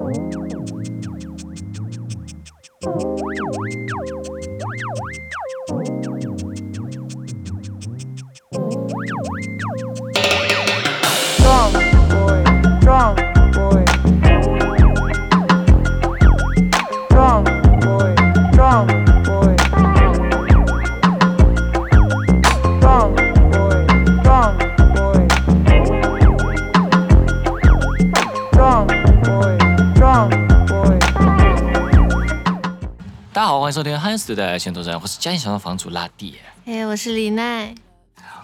Música 迎收听汉斯对待前途站，我是家庭小套房主拉蒂哎，我是李奈。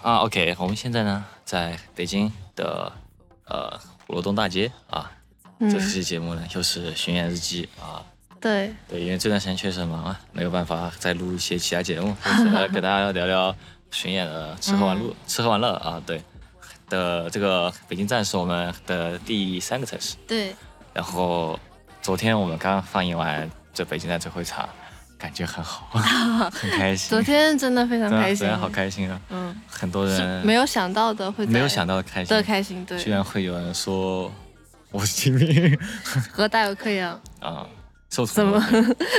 啊。OK，我们现在呢在北京的呃鼓楼东大街啊。嗯这期节目呢又是巡演日记啊。对，对，因为这段时间确实很忙啊，没有办法再录一些其他节目，所 以来给大家聊聊巡演的吃喝玩乐、吃喝玩乐啊。对的，这个北京站是我们的第三个城市。对，然后昨天我们刚放映完这北京站最后一场，感觉很好，很开心。昨天真的非常开心，昨天好开心啊！嗯，很多人没有想到的会没有想到的开心的开心，对居，然会有人说我是金明 和大有克洋，啊，受怎么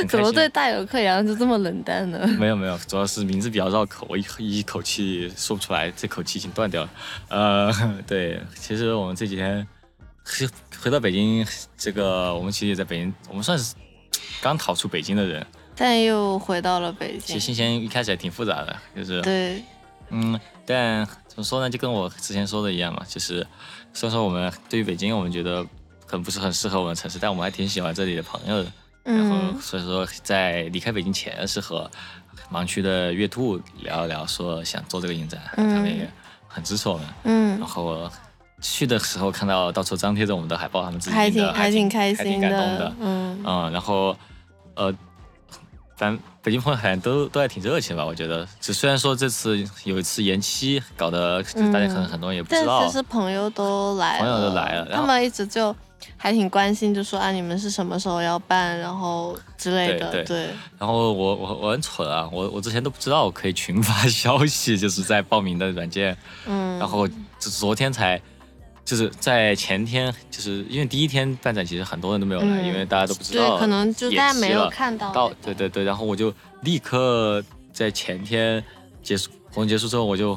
怎么对大有克洋就这么冷淡呢？没有没有，主要是名字比较绕口，我一一口气说不出来，这口气已经断掉了。呃，对，其实我们这几天回回到北京，这个我们其实也在北京，我们算是刚逃出北京的人。但又回到了北京，其实心情一开始还挺复杂的，就是对，嗯，但怎么说呢，就跟我之前说的一样嘛，就是虽然说我们对于北京，我们觉得可能不是很适合我们城市，但我们还挺喜欢这里的朋友的。然后嗯，所以说在离开北京前是和盲区的月兔聊一聊，说想做这个影展，嗯他们也很支持我们。嗯然，后去的时候看到到处张贴着我们的海报，他们自己的还挺还挺开还挺心感动的。嗯，嗯，然后呃，咱北京朋友好像都都还挺热情吧，我觉得。只虽然说这次有一次延期，搞得大家可能很多人也不知道但道。其实朋友都来了，朋友都来了他们一直就还挺关心，就说啊你们是什么时候要办，然后之类的，对对对，然后我我我很蠢啊，我我之前都不知道我可以群发 消息，就是在报名的软件，嗯，然后昨天才。就是在前天，就是因为第一天办展，其实很多人都没有来，嗯因为大家都不知道对，可能就大家没有看到到对对对，然后我就立刻在前天结束活动结束之后，我就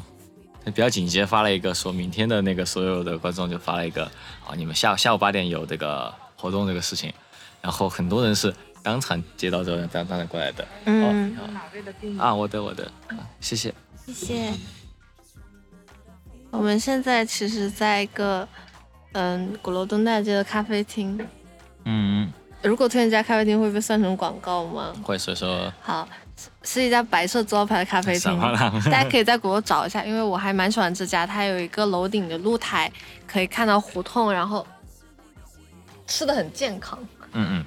比较紧接发了一个说明天的那个所有的观众就发了一个啊，你们下下午八点有这个活动这个事情，然后很多人是当场接到之后当当场过来的。嗯，哦、啊，我的我的，啊谢谢。谢谢。我们现在其实在一个嗯鼓楼东大街的咖啡厅，嗯，如果推荐这家咖啡厅会被算成广告吗？会所以说好，是是一家白色招牌的咖啡厅？大家可以在鼓楼找一下，因为我还蛮喜欢这家，它有一个楼顶的露台，可以看到胡同，然后吃的很健康。嗯嗯，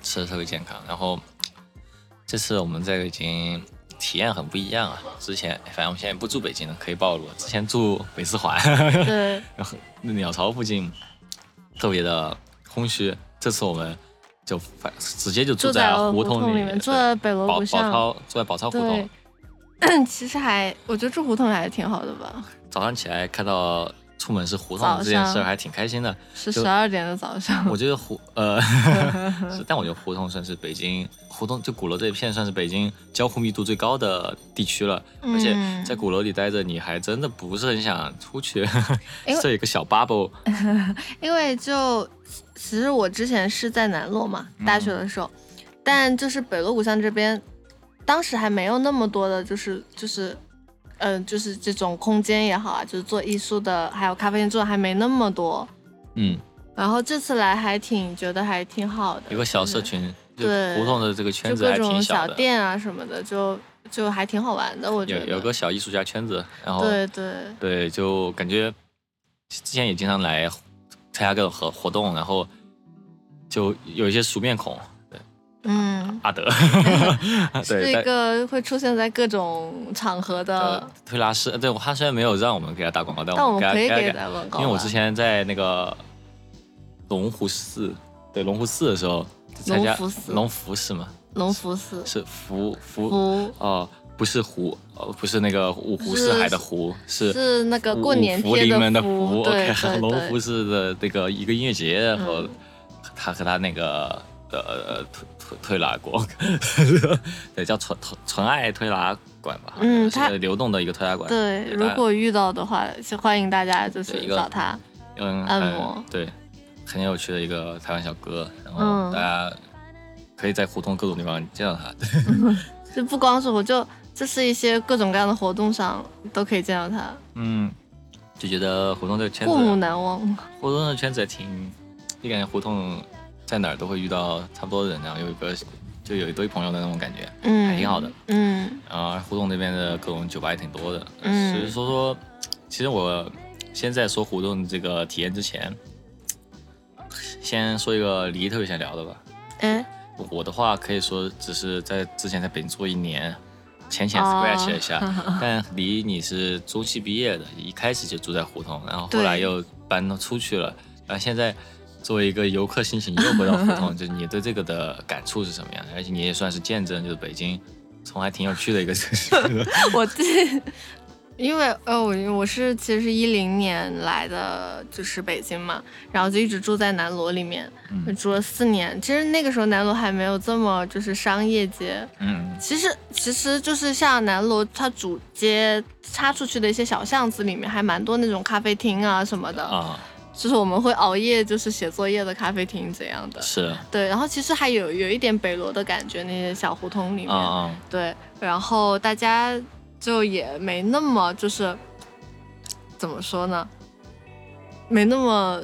吃的特别健康。然后这次我们在北京体验很不一样啊。之前反正我们现在不住北京了，可以暴露了。之前住北四环，对，然后鸟巢附近特别的空虚。这次我们就反直接就住在胡同里面，住在北锣宝宝鼓巷。超住在宝超胡同。，其实还我觉得住胡同还挺好的吧，早上起来看到出门是胡同这件事儿还挺开心的。是十二点的早上。我觉得胡呃，是，但我觉得胡同算是北京胡同就鼓楼这一片算是北京交互密度最高的地区了，而且嗯在鼓楼里待着，你还真的不是很想出去，因为 设一个小 bubble，因为就其实我之前是在南锣嘛，嗯大学的时候，但就是北锣鼓巷这边，当时还没有那么多的，就是就是，嗯、就是这种空间也好啊，就是做艺术的，还有咖啡店做的还没那么多。嗯，然后这次来还挺觉得还挺好的，有个小社群，就对胡同的这个圈子还各种小店啊什么的，就就还挺好玩的，我觉得。有有个小艺术家圈子，然后对对，对，就感觉之前也经常来参加各种活活动，然后就有一些熟面孔，对，嗯，阿德，是，一个会出现在各种场合的呃，推拉师，对他虽然没有让我们给他打广告，但但我们可以给给他打广告啊，因为我之前在那个龙湖寺，对龙湖寺的时候参加龙福寺龙福寺嘛，龙福寺是福福福哦，不是湖，哦，不是那个五湖四海的湖，是是那个过年贴的福，福对龙湖寺的那个一个音乐节，然后他和他那个呃推推推拿过，对，叫纯纯纯爱推拉馆吧，是嗯他个流动的一个推拉馆。对，如果遇到的话，就欢迎大家就是找他。嗯，按很摩对，很有趣的一个台湾小哥，然后嗯大家可以在胡同各种地方见到他。对 就不光是我就就是一些各种各样的活动上都可以见到他，嗯，就觉得胡同这个圈子过目，难忘。胡同的圈子也挺，就感觉胡同在哪儿都会遇到差不多的人，然后有一个就有一堆朋友的那种感觉，嗯，还挺好的。嗯。然后胡同那边的各种酒吧也挺多的，嗯。只是说说，其实我现在说胡同这个体验之前，先说一个离特别想聊的吧。嗯，我的话可以说只是在之前在北京住一年，浅浅哦。scratch 了一下，但离你是中戏毕业的，一开始就住在胡同，然后后来又搬到出去了，然后现在作为一个游客心情 又回到胡同，就是你对这个的感触是什么样的？而且你也算是见证，就是北京从还挺有趣的一个城市。我记，因为呃，我我是其实是一零年来的，就是北京嘛，然后就一直住在南锣里面，就住了四年。其实那个时候南锣还没有这么就是商业街，嗯其实其实就是像南锣它主街插出去的一些小巷子里面，还蛮多那种咖啡厅啊什么的，啊，就是我们会熬夜就是写作业的咖啡厅这样的。是对，然后其实还有有一点北罗的感觉，那些小胡同里面。对，然后大家就也没那么就是怎么说呢，没那么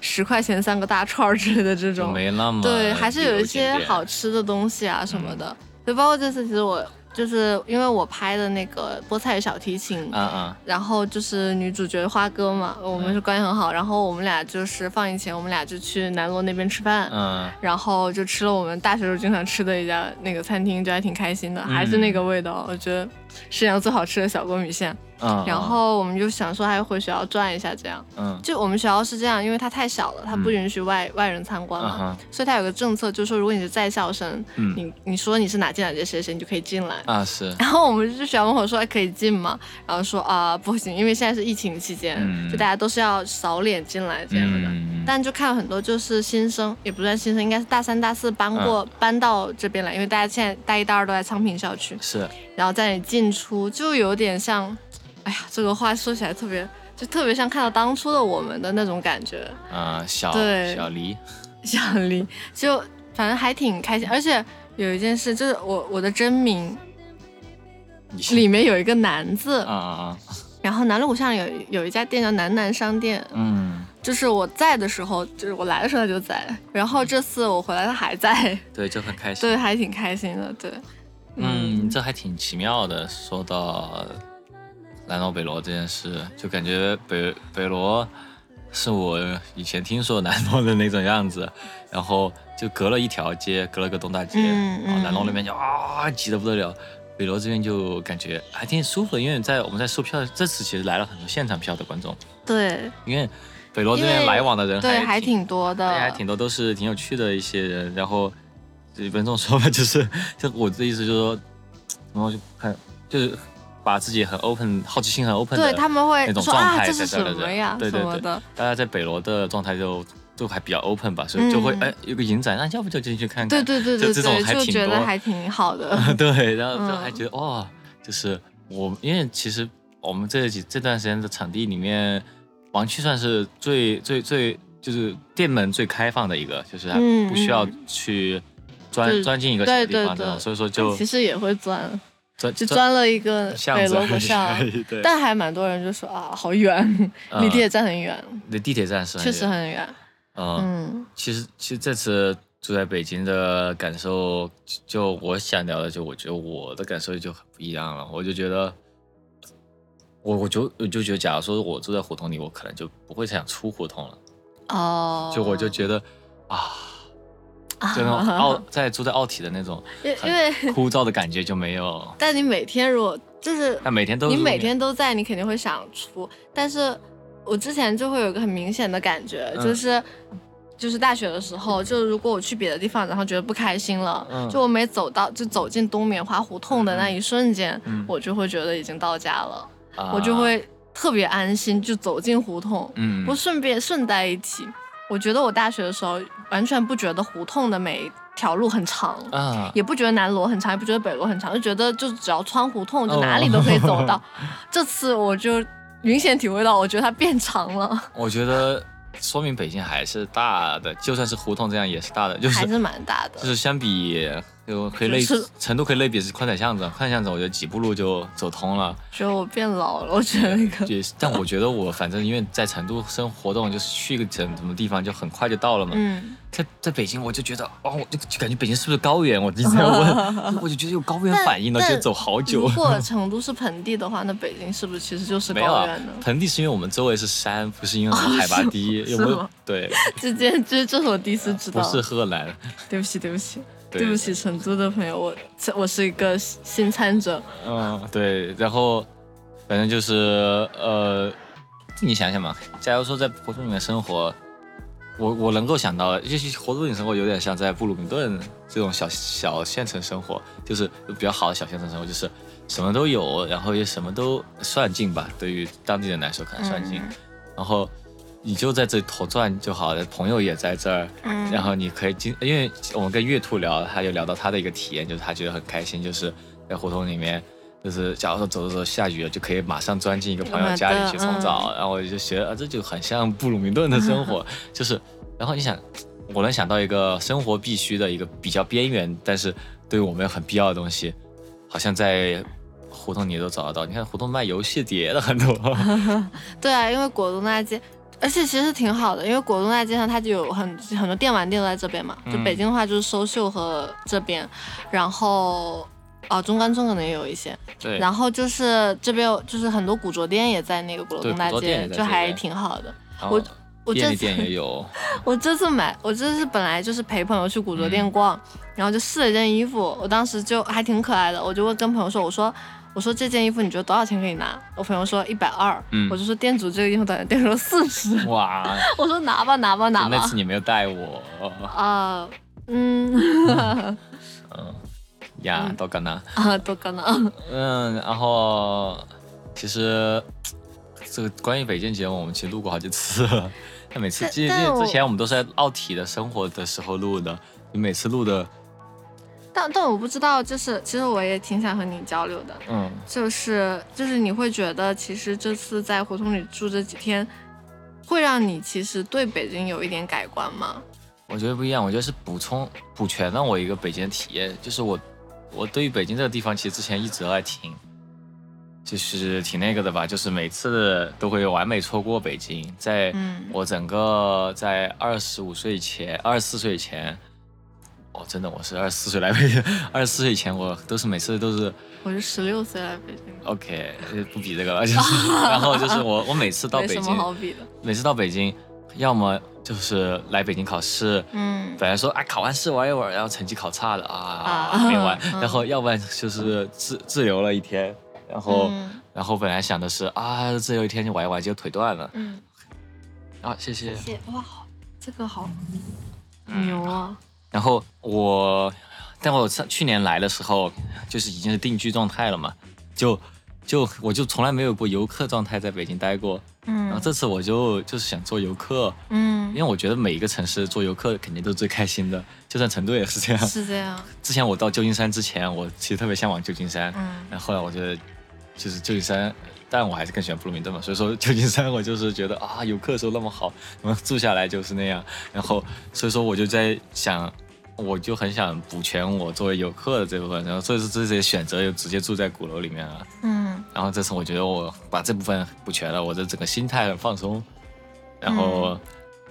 十块钱三个大串儿之类的这种，没那么对，还是有一些好吃的东西啊什么的。就包括这次，其实我就是因为我拍的那个菠菜小提琴，嗯嗯。然后就是女主角花哥嘛，我们是关系很好，然后我们俩就是放映前，我们俩就去南锣那边吃饭，嗯。然后就吃了我们大学时候经常吃的一家那个餐厅，就还挺开心的，还是那个味道，我觉得世界上最好吃的小锅米线。嗯，然后我们就想说，还回学校转一下，这样。嗯。就我们学校是这样，因为它太小了，它不允许外、外人参观嘛，嗯所以它有个政策，就是说如果你是在校生，嗯。你你说你是哪届哪届谁谁，你就可以进来。啊是。然后我们就去学校门口说，哎，可以进吗？然后说啊、不行，因为现在是疫情期间，嗯。就大家都是要扫脸进来这样的。嗯但就看了很多就是新生，也不算新生，应该是大三、大四搬过、嗯。搬到这边来，因为大家现在大一、大二都在昌平校区，是。然后在那里进出，就有点像，哎呀，这个话说起来特别，就特别像看到当初的我们的那种感觉。啊小对小黎小黎就反正还挺开心，而且有一件事就是我我的真名里面有一个南字，啊啊啊然后南锣鼓巷有有一家店叫南南商店，嗯就是我在的时候，就是我来的时候他就在，然后这次我回来他还在，对就很开 心对，还挺开心的，对，嗯，这还挺奇妙的。说到南锣北锣这件事，就感觉北北锣是我以前听说南锣的那种样子，然后就隔了一条街，隔了个东大街，嗯然后南锣嗯那边就啊挤得不得了。北锣这边就感觉还挺舒服的，因为在我们在售票，这次其实来了很多现场票的观众，对。因为北锣这边来往的人对，还还挺多的，还挺多都是挺有趣的一些人，然后就不能这么说吧，就是 就我的意思就是说，然后就很就是把自己很 open，好奇心很 open 的对他们会那种说啊，状态这是什在这的人么呀，对对对什么的，大家在北罗的状态就就还比较 open 吧，所以就会嗯。哎有个影展，那要不就进去看看，对对对对就这种对，就还挺多觉得还挺好的，对，然后还觉得哇、就是我因为其实我们这几这段时间的场地里面，王区算是最最最就是店门最开放的一个，就是不需要嗯。去就是钻钻进一个小对地方这种，对。对所以说就其实也会钻，钻就钻了一个巷子北锣鼓巷，但还蛮多人就说啊，好远，离嗯地铁站很远，离地铁站是很确实很远，嗯，嗯。其实其实这次住在北京的感受，就就我想聊的，就我觉得我的感受就很不一样了。我就觉得，我我就我就觉得，假如说我住在胡同里，我可能就不会想出胡同了。哦，就我就觉得啊，就那种奥在住在奥体的那种因因为，枯燥的感觉就没有。但你每天如果就是但每天都你每天都在，你肯定会想出。但是我之前就会有一个很明显的感觉，嗯就是就是大学的时候，就如果我去别的地方，然后觉得不开心了，嗯就我每走到就走进冬棉花胡同的那一瞬间，嗯我就会觉得已经到家了，啊我就会特别安心，就走进胡同。嗯不顺便顺带一提，我觉得我大学的时候完全不觉得胡同的每一条路很长，啊，也不觉得南锣很长，也不觉得北锣很长，就觉得就只要穿胡同，就哦哪里都可以走到。这次我就明显体会到，我觉得它变长了，我觉得说明北京还是大的，就算是胡同这样也是大的，就是还是蛮大的。就是相比就可以类就是成都可以类比是宽窄巷子，宽窄巷子我觉得几步路就走通了。觉得我变老了，我觉得那个但我觉得我反正因为在成都生活动，就是去一个什什么地方就很快就到了嘛。嗯，在在北京我就觉得哦，我就就感觉北京是不是高原？我一直在问，我就觉得有高原反应了，但就走好久如。果 成都是盆地的话，那北京是不是其实就是没有啊高原呢？，盆地是因为我们周围是山，不是因为我们海拔低，有没有？对，这件这这是我第一次知道。不是贺兰，对不起，对不起，对对不起，成都的朋友，我我是一个新参者。嗯，对，然后反正就是呃，你想想嘛，假如说在胡同里面生活，我我能够想到，就是胡同里生活有点像在布鲁明顿这种小小县城生活，就是比较好的小县城生活，就是什么都有，然后也什么都算近吧，对于当地人来说可能算近，嗯。然后你就在这里头转就好了，朋友也在这儿，嗯然后你可以经，因为我们跟月兔聊，他就聊到他的一个体验，就是他觉得很开心，就是在胡同里面，就是假如说走着走着下雨了，就可以马上钻进一个朋友家里去冲澡，然后我就觉得啊，这就很像布鲁明顿的生活，就是，然后你想，我能想到一个生活必须的一个比较边缘，但是对我们很必要的东西，好像在胡同里都找得到。你看胡同卖游戏碟的很多，对啊，因为果冻大街，而且其实挺好的，因为果冻大街上它就有很很多电玩店都在这边嘛。就嗯北京的话就是收秀和这边，然后哦中关村可能也有一些，对，然后就是这边有就是很多古着店也在那个果对冻大街，就还挺好的。我我这次也有，我这次买，我这次本来就是陪朋友去古着店嗯逛，然后就试了一件衣服，我当时就还挺可爱的，我就问跟朋友说，我说我说这件衣服你觉得多少钱可以拿？我朋友说一百二，嗯我就说店主这个衣服多少钱？店主说四十，哇，我说拿吧拿吧拿吧那次，你没有带我，啊、嗯嗯呀，多干呐。啊都可能，嗯，然后其实这个关于北京节目，我们其实录过好几次了。但每次记记之前我们都是在奥体的生活的时候录的，你每次录的，但但我不知道，就是其实我也挺想和你交流的，嗯，就是就是你会觉得其实这次在胡同里住这几天，会让你其实对北京有一点改观吗？我觉得不一样，我觉得是补充补全了我一个北京的体验，就是我我对于北京这个地方，其实之前一直还挺。就是挺那个的吧，就是每次都会完美错过北京。在嗯我整个在二十五岁前，二十四岁以前，哦，真的我是二十四岁来北京，二十四岁以前我都是每次都是我是十六岁来北京的。OK，呃不比这个了，就是然后就是我我每次到北京，好比的。每次到北京，要么就是来北京考试，嗯本来说哎考完试玩一玩，然后成绩考差了啊啊没玩，嗯然后要不然就是自自由了一天，然后、嗯然后本来想的是啊自由一天就玩一玩，结果腿断了嗯，啊谢谢。谢谢哇，好这个好嗯牛啊！然后我，但我上去年来的时候，就是已经是定居状态了嘛，就就我就从来没有过游客状态在北京待过，嗯然后嗯这次我就就是想做游客，嗯因嗯，为我觉得每一个城市做游客肯定都是最开心的，就算成都也是这样。是这样。之前我到旧金山之前，我其实特别向往旧金山，嗯然后后来我觉得就是旧金山。但我还是更喜欢布鲁明顿嘛，所以说 旧金山我就是觉得啊，游客的时候那么好，然后住下来就是那样，然后所以说我就在想，我就很想补全我作为游客的这部分，然后所以说这些选择就直接住在鼓楼里面了。嗯。然后这次我觉得我把这部分补全了，我的整个心态很放松，然后，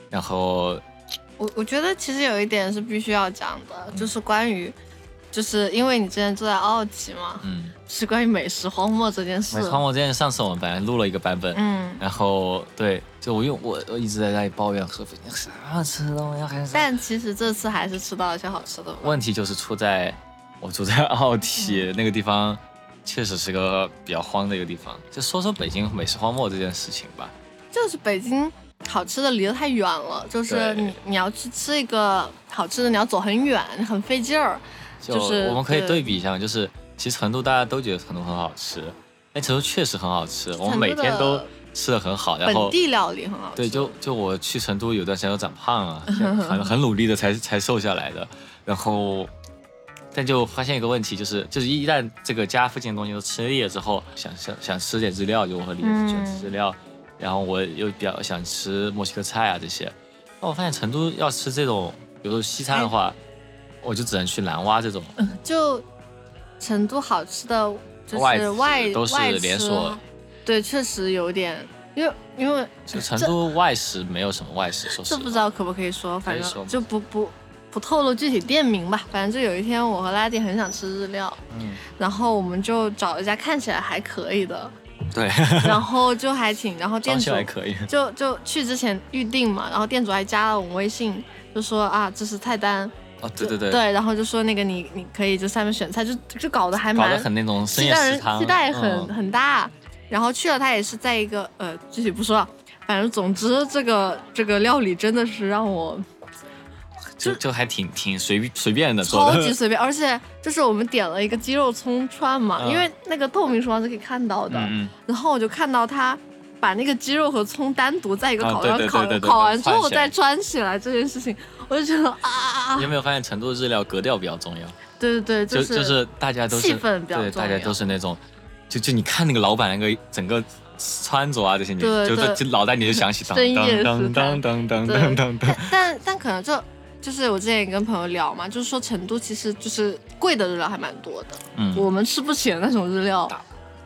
然后我我觉得其实有一点是必须要讲的，就是关于，就是因为你之前住在奥体嘛，嗯，是关于美食荒漠这件事美。食荒漠这件事上次我们本来录了一个版本，嗯，然后对，就我用我我一直在那里抱怨说啥吃的我要还是，但其实这次还是吃到了一些好吃的。问题就是出在我住在奥体那个地方，确实是个比较荒的一个地方。就说说北京美食荒漠这件事情吧，就是北京好吃的离得太远了，就是你你要去吃一个好吃的，你要走很远，很费劲儿。就就是我们可以对对比一下，就是其实成都大家都觉得成都很好吃，哎，成都确实很好吃，我们每天都吃的很好，然后本地料理很好吃。对，就就我去成都有段时间都长胖了，很很努力的才才瘦下来的，然后。但就发现一个问题，就是就是一旦这个家附近的东西都吃腻了之后，想想想吃点日料，就我和李子喜欢吃日料，然后我又比较想吃墨西哥菜啊这些。那我发现成都要吃这种，比如说西餐的话，我就只能去南蛙这种就成都好吃的就是外外都是外吃连锁，对，确实有点，因为因为就成都外食没有什么外食，说实这话。不知道可不可以说，反正就不不不透露具体店名吧。反正就有一天我和拉蒂很想吃日料，嗯，然后我们就找了一家看起来还可以的，对，然后就还挺，然后店主还可以。就就去之前预定嘛，然后店主还加了我们微信，就说啊这是菜单，哦，对对对，对，然后就说那个你你可以就下面选菜，就就搞得还搞蛮得很那种深期待人夜食堂，期待很、嗯。很大。然后去了，他也是在一个呃具体不说了，反正总之这个这个料理真的是让我就就还挺挺随随便的超级随便，而且就是我们点了一个鸡肉葱串嘛，嗯。因为那个透明厨房是可以看到的，嗯。然后我就看到他。把那个鸡肉和葱单独在一个啊烤箱烤、对对对对对烤完之后再穿起来这件事情，我就觉得啊你，，有没有发现成都的日料格调比较重要？对对对，就是就是大家都是气氛比较对，重大家都是那种，就就你看那个老板那个整个穿着啊这些，你就就就脑袋你就想起当 深夜当食当堂当当当当当，但但可能就就是我之前也跟朋友聊嘛，就是说成都其实就是贵的日料还蛮多的，嗯我们吃不起的那种日料。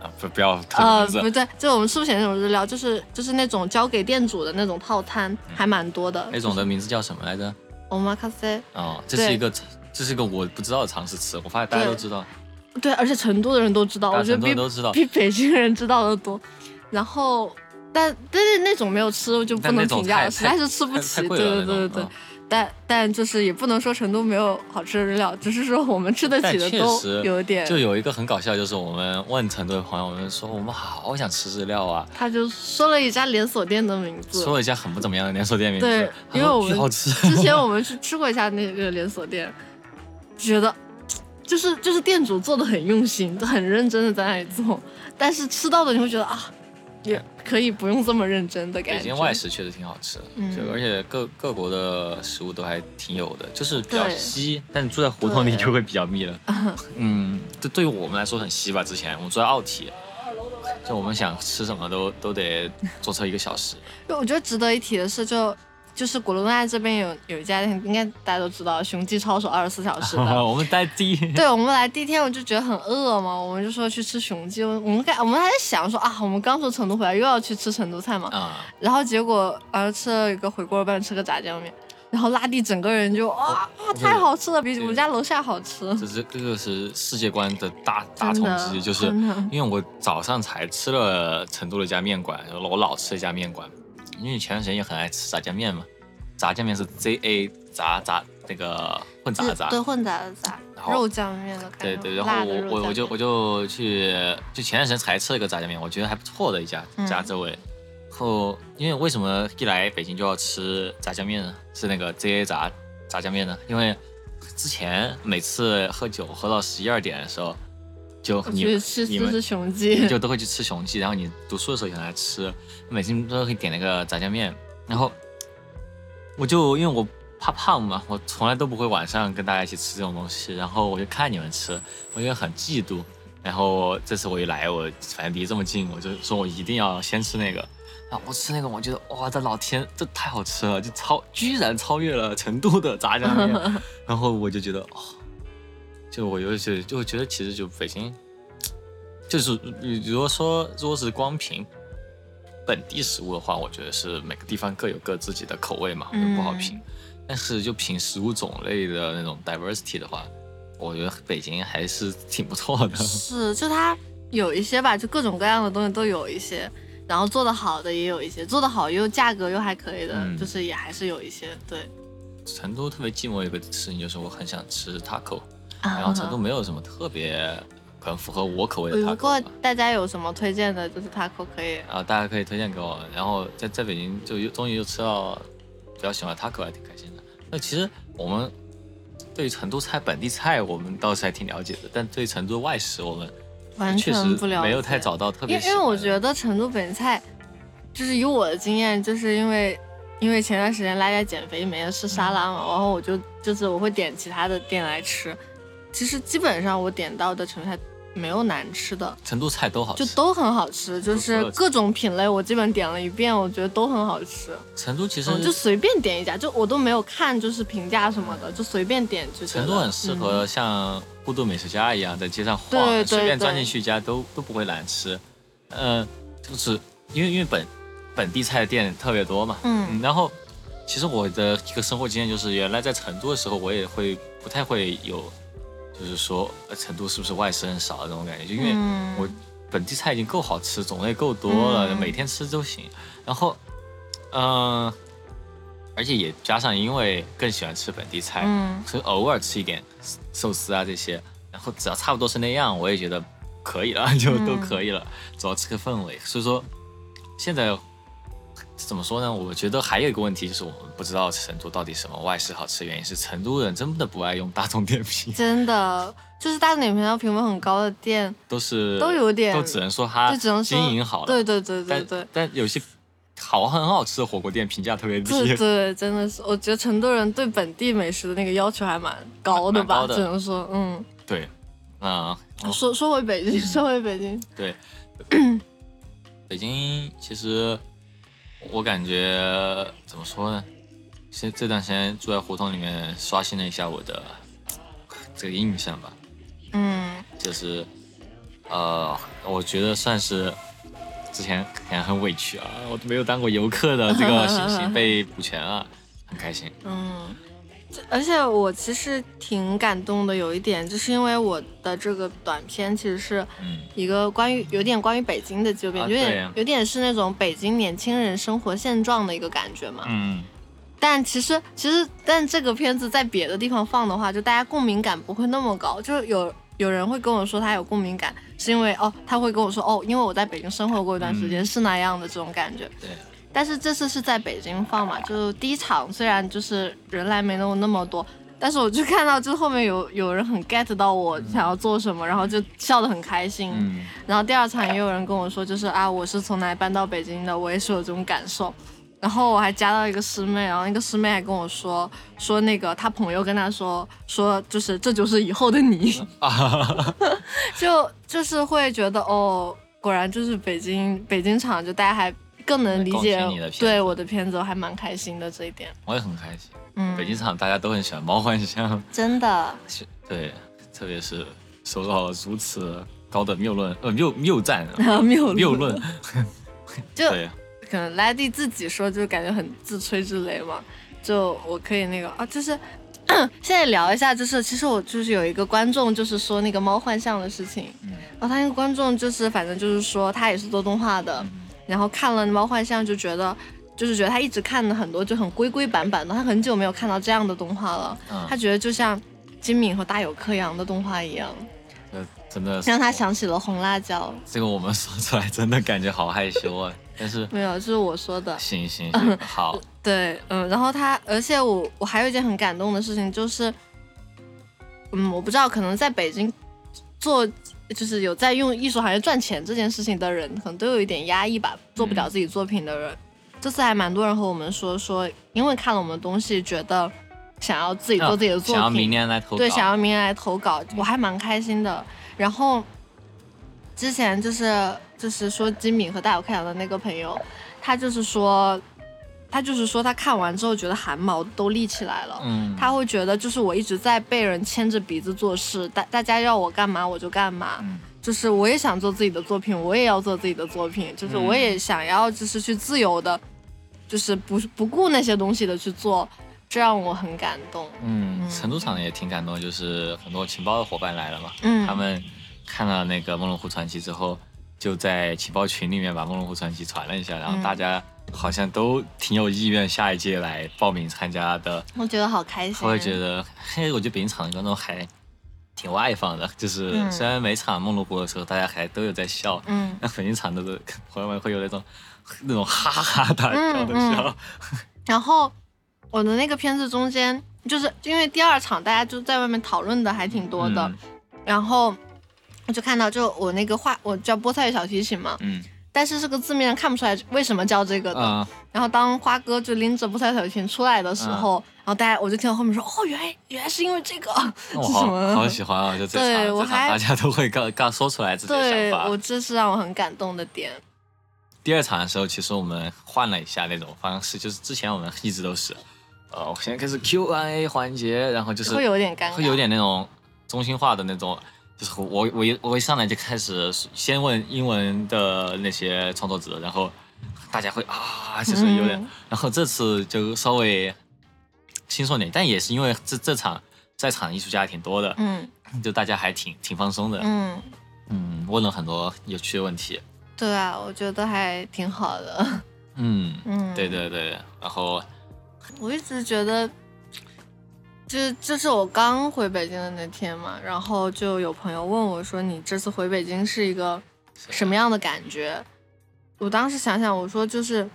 啊不不要特呃，名字，不对，就我们吃不那种日料，就是就是那种交给店主的那种套餐，还蛮多的。那种的名字叫什么来着？omakase，哦，这是一个这是一个我不知道的常识词，我发现大家都知道，对，而且成都的人都知道，我觉得比都知道。比北京人知道的多。然后，但但是那种没有吃就不能评价了，实在是吃不起。对对对对对嗯。但但就是也不能说成都没有好吃的日料，只是说我们吃得起的都实有点。就有一个很搞笑，就是我们问成都的朋友，我们说我们好想吃日料啊，他就说了一家连锁店的名字。说了一家很不怎么样的连锁店名字，对因为 我们巨好吃，之前我们去吃过一下那个连锁店，觉得就是就是店主做的很用心，很认真的在那里做，但是吃到的你会觉得啊，也可以不用这么认真的感觉。北京外食确实挺好吃的，嗯就而且各各国的食物都还挺有的，就是比较稀，但你住在胡同里就会比较密了。嗯，这对于我们来说很稀吧。之前我们住在奥体，就我们想吃什么都都得坐车一个小时。就我觉得值得一提的是就。就是鼓楼东岸这边有有一家店，应该大家都知道，雄鸡抄手二十四小时的。我们待第一，对我们来第一天我就觉得很饿嘛，我们就说去吃雄鸡。我们刚我们还在想说啊，我们刚从成都回来又要去吃成都菜嘛，啊，然后结果呃吃了一个回锅肉拌，吃个炸酱面，然后拉蒂整个人就啊啊太好吃了，比我们家楼下好吃。这是这个是世界观的大大冲击，就是因为我早上才吃了成都的一家面馆，我老吃一家面馆，因为前段时间也很爱吃炸酱面嘛，炸酱面是 Z A 炸炸那个混杂的炸，对混杂的炸然后肉酱面的感觉，对对，然后我我我就我就去，就前段时间才吃了一个炸酱面，我觉得还不错的一家嗯家周围。后因为为什么一来北京就要吃炸酱面呢？是那个 ZA 炸炸酱面呢？因为之前每次喝酒喝到十一二点的时候，就我你去吃你们雄你记，就都会去吃雄鸡，然后你读书的时候也很爱吃，每次都会点那个炸酱面，然后我就因为我怕胖嘛，我从来都不会晚上跟大家一起吃这种东西，然后我就看你们吃，我就很嫉妒，然后这次我一来，我反正离这么近，我就说我一定要先吃那个。然后我吃那个，我觉得哇，这老天，这太好吃了，就超居然超越了成都的炸酱面。然后我就觉得哦，就我有些就觉得其实就北京，就是如果说如果是光凭本地食物的话，我觉得是每个地方各有各自己的口味嘛，就不好评。但是就凭食物种类的那种 diversity 的话，我觉得北京还是挺不错的。是就它有一些吧，就各种各样的东西都有一些，然后做的好的也有一些，做的好又价格又还可以的，嗯就是也还是有一些对。成都特别寂寞一个事情就是我很想吃 taco，然然后成都没有什么特别可能符合我口味的如 taco 果。大家有什么推荐的，就是 taco 可以。啊，大家可以推荐给我。然后在在北京就又终于又吃到比较喜欢的 taco，还挺开心的。那其实我们对于成都菜本地菜，我们倒是还挺了解的，但对成都外食，我们完全不了解，没有太找到特别因为因为我觉得成都本地菜就是以我的经验，就是因为因为前段时间拉家减肥，每天吃沙拉嘛，然后我就就是我会点其他的店来吃，其实基本上我点到的成都菜没有难吃的，成都菜都好吃。就都很好吃，就是各种品类我基本点了一遍，我觉得都很好吃。成都其实嗯，就随便点一家，就我都没有看就是评价什么的，就随便点就。成都很适嗯合像孤独美食家一样在街上对晃，对对随便钻进去一家都都不会难吃。嗯，就是因为因为本本地菜店特别多嘛，嗯然后其实我的一个生活经验就是，原来在成都的时候，我也会不太会有，就是说呃成都是不是外食很少的那种感觉，就因为嗯。我本地菜已经够好吃，种类够多了，嗯。每天吃都行。然后，嗯、而且也加上因为更喜欢吃本地菜，嗯。所以偶尔吃一点寿司啊这些，然后只要差不多是那样，我也觉得可以了，就都可以了，主要吃个氛围。所以说，现在怎么说呢？我觉得还有一个问题就是我们不知道成都到底什么外食好吃，原因是成都人真的不爱用大众点评，真的就是大众点评上评分很高的店，都是都有点都只能说它经营好了，对对对对但对。但有些好很好吃的火锅店评价特别低，对对，真的是，我觉得成都人对本地美食的那个要求还蛮高的吧，的只能说，嗯。对，啊、说说回北京，说回北京，对，北京其实我感觉怎么说呢？其实这段时间住在胡同里面，刷新了一下我的这个印象吧，嗯就是呃，我觉得算是之前可能很委屈啊，我都没有当过游客的这个信息 被补全了，很开心。嗯，这而且我其实挺感动的，有一点就是因为我的这个短片其实是嗯一个关于有点关于北京的纪录片，有点有点是那种北京年轻人生活现状的一个感觉嘛。嗯但其实其实但这个片子在别的地方放的话，就大家共鸣感不会那么高，就是有。有人会跟我说他有共鸣感，是因为哦，他会跟我说哦，因为我在北京生活过一段时间，嗯是那样的这种感觉。对，但是这次是在北京放嘛，就第一场虽然就是人来没有那么多，但是我就看到就后面有有人很 get 到我想要做什么，然后就笑得很开心。嗯然后第二场也有人跟我说，就是啊，我是从哪里搬到北京的，我也是有这种感受。然后我还加到一个师妹，然后那个师妹还跟我说说那个她朋友跟她说说就是这就是以后的你，啊，就就是会觉得哦，果然就是北京北京场，就大家还更能理解你的对我的片子，我还蛮开心的这一点。我也很开心。嗯，北京场大家都很喜欢 猫幻象。真的，是对，特别是收到了如此高的谬论，呃，谬谬赞，谬论谬论，就对，可能莱蒂自己说，就感觉很自吹自擂嘛。就我可以那个啊，就是 现在聊一下，就是其实我就是有一个观众，就是说那个猫幻象的事情。嗯然后他那个观众就是反正就是说他也是做动画的，嗯然后看了猫幻象就觉得。就是觉得他一直看的很多就很规规板板的，他很久没有看到这样的动画了。嗯他觉得就像金敏和大有克洋的动画一样，这真的是让他想起了红辣椒。这个我们说出来真的感觉好害羞啊，但是没有，这是我说的。行行行，好，对，嗯，然后他，而且我我还有一件很感动的事情，就是，嗯，我不知道，可能在北京做，就是有在用艺术行业赚钱这件事情的人，可能都有一点压抑吧，做不了自己作品的人。这次还蛮多人和我们说说，因为看了我们的东西，觉得想要自己做自己的作品，想要明年来投稿，对，想要明年来投稿，我还蛮开心的。然后之前就是就是说金敏和大有克洋的那个朋友，他就是说，他就是说他看完之后觉得汗毛都立起来了。嗯，他会觉得就是我一直在被人牵着鼻子做事，大大家要我干嘛我就干嘛，嗯就是我也想做自己的作品，我也要做自己的作品，就是我也想要就是去自由的，就是不不顾那些东西的去做，这让我很感动。嗯，成都场也挺感动，就是很多情报的伙伴来了嘛，嗯他们看了那个《梦龙湖传奇》之后，就在情报群里面把《梦龙湖传奇》传了一下，然后嗯大家好像都挺有意愿下一届来报名参加的，我觉得好开心。我会觉得，嘿，我觉得北京场的观众还挺外放的，就是嗯。虽然每场梦露播的时候大家还都有在笑，嗯，那北京场的朋友们会有那种那种哈哈大笑的嗯笑，然后我的那个片子中间，就是因为第二场大家就在外面讨论的还挺多的，嗯。然后我就看到，就我那个画，我叫菠菜小提琴嘛，嗯但是这个字面上看不出来为什么叫这个的。嗯，然后当花哥就拎着菠菜小裙出来的时候，然后大家我就听到后面说，哦，原来原来是因为这个，我是什么？好喜欢啊！就这对场，我还大家都会告告说出来自己的想法。我这是让我很感动的点。第二场的时候，其实我们换了一下那种方式，就是之前我们一直都是，呃，我现在开始 Q&A 环节，然后就是会有点尴尬，会有点那种中心化的那种，就是我我一我一上来就开始先问英文的那些创作者，然后大家会啊，就是有点，嗯。然后这次就稍微轻松点，但也是因为这这场在场艺术家也挺多的，嗯。就大家还挺挺放松的，嗯，嗯，问了很多有趣的问题，对啊，我觉得还挺好的。嗯，嗯，对对对，然后我一直觉得，就是就是我刚回北京的那天嘛，然后就有朋友问我说：“你这次回北京是一个什么样的感觉？”我当时想想，我说就是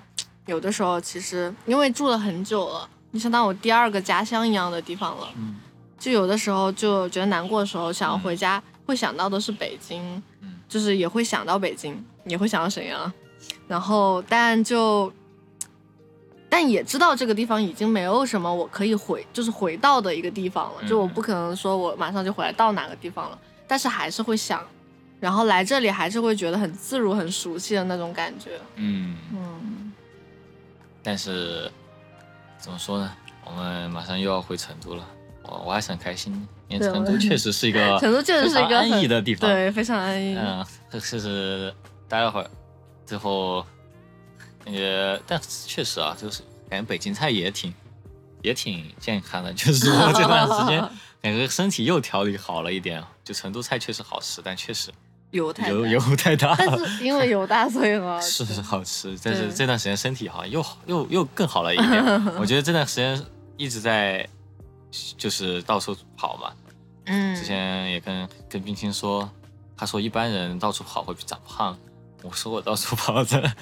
有的时候其实因为住了很久了，你相当我第二个家乡一样的地方了，嗯就有的时候就觉得难过的时候，想要回家，会想到的是北京，嗯就是也会想到北京，也会想到沈阳，然后但就，但也知道这个地方已经没有什么我可以回，就是回到的一个地方了，就我嗯。不可能说我马上就回来到哪个地方了，但是还是会想，然后来这里还是会觉得很自如、很熟悉的那种感觉，嗯，嗯，但是怎么说呢？我们马上又要回成都了，我我还是很开心，因为 成都确实是一个成都确实是一个安逸的地方。，对，非常安逸，嗯，这是待会儿最后感觉，但确实啊，就是感觉北京菜也挺也挺健康的，就是我这段时间 感觉身体又调理好了一点。就成都菜确实好吃，但确实油油油太大但了。是因为油大，所以很好是吃。是好吃，但是这段时间身体好像又好又又更好了一点。我觉得这段时间一直在就是到处跑嘛。嗯，之前也跟跟冰清说，他说一般人到处跑会长胖，我说我到处跑的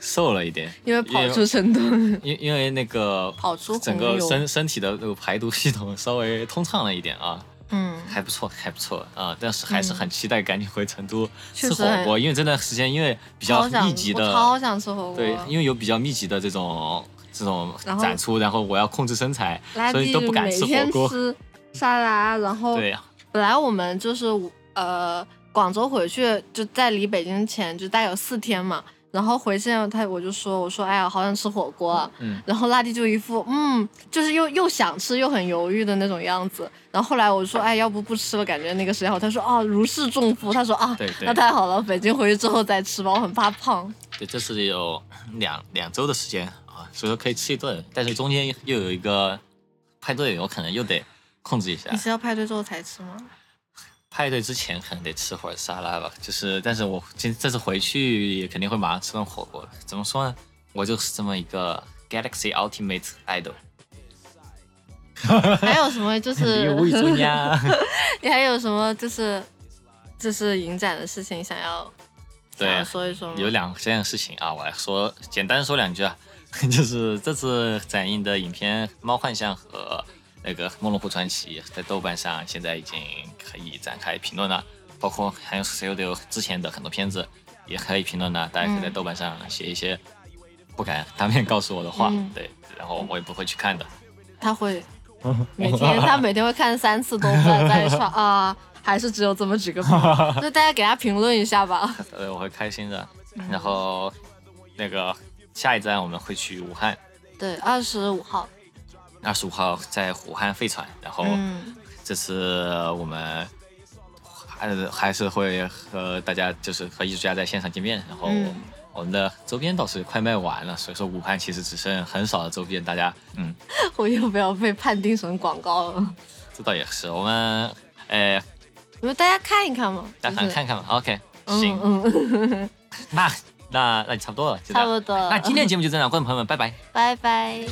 瘦了一点，因为跑出成都，因因为那个跑出整个身身体的那个排毒系统稍微通畅了一点啊，嗯，还不错，还不错啊，但是还是很期待赶紧回成都吃火锅，因为这段时间因为比较密集的，我超想吃火锅。对，因为有比较密集的这种这种展出，然后我要控制身材，所以都不敢吃火锅。吃沙拉，然后对。呀，本来我们就是呃广州回去就在离北京前就大概有四天嘛，然后回去他我就说我说哎呀好想吃火锅啊，嗯，然后拉弟就一副嗯就是又又想吃又很犹豫的那种样子，然后后来我说哎要不不吃了，感觉那个时间好，他说啊如释重负，他说啊对对那太好了，北京回去之后再吃吧，我很怕胖。对，这是有两两周的时间啊，所以说可以吃一顿，但是中间又有一个派对，我可能又得控制一下你。是要派对之后才吃吗？派对之前可能得吃会儿沙拉吧，就是，但是我今这次回去也肯定会马上吃顿火锅了。怎么说呢？我就是这么一个 Galaxy Ultimate Idol，还有什么就是礼物一尊呀。你还有什么就是就是影展的事情想要 想对要说一说吗？有两件事情啊，我来说，简单说两句啊，就是这次展映的影片《猫幻象》和那个《梦龙湖传奇》在豆瓣上现在已经可以展开评论了，包括还有 Studio 之前的很多片子也可以评论了，大家可以在嗯豆瓣上写一些不敢当面告诉我的话，嗯对，然后我也不会去看的。他会 每天他每天会看三次豆瓣，在说啊，还是只有这么几个评论，那大家给他评论一下吧。呃，我会开心的。嗯然后那个下一站我们会去武汉，对，二十五号，二十五号在武汉飞船，然后。嗯，这次我们还是还是会和大家就是和艺术家在现场见面，然后嗯。我们的周边倒是快卖完了，所以说武汉其实只剩很少的周边，大家嗯，我又不要被判定成广告了，这倒也是我们呃你们大家看一看嘛，大就是家看看嘛，OK，行，嗯嗯，那那那就差不多了差不多。那今天的节目就这样观众朋友们拜拜。拜拜。